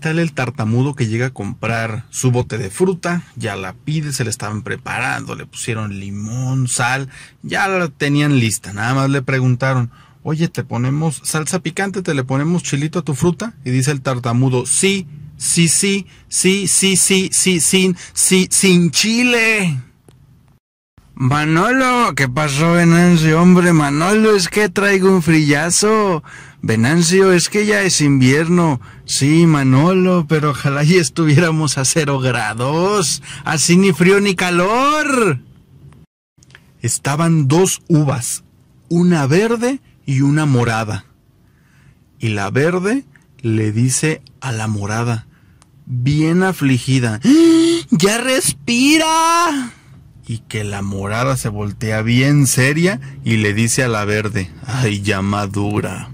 sale el tartamudo que llega a comprar su bote de fruta, ya la pide, se le estaban preparando, le pusieron limón, sal, ya la tenían lista, nada más le preguntaron, oye, ¿te ponemos salsa picante, te le ponemos chilito a tu fruta? Y dice el tartamudo, sí, sí, sí, sí, sí, sí, sí, sin, sí, sin chile. Manolo, ¿qué pasó, Venancio? Hombre, Manolo, es que traigo un frillazo. Venancio, es que ya es invierno. Sí, Manolo, pero ojalá y estuviéramos a cero grados. Así ni frío ni calor. Estaban dos uvas, una verde y una morada. Y la verde le dice a la morada, bien afligida, ¡Ah! ¡Ya respira! Y que la morada se voltea bien seria y le dice a la verde, ay, ya madura.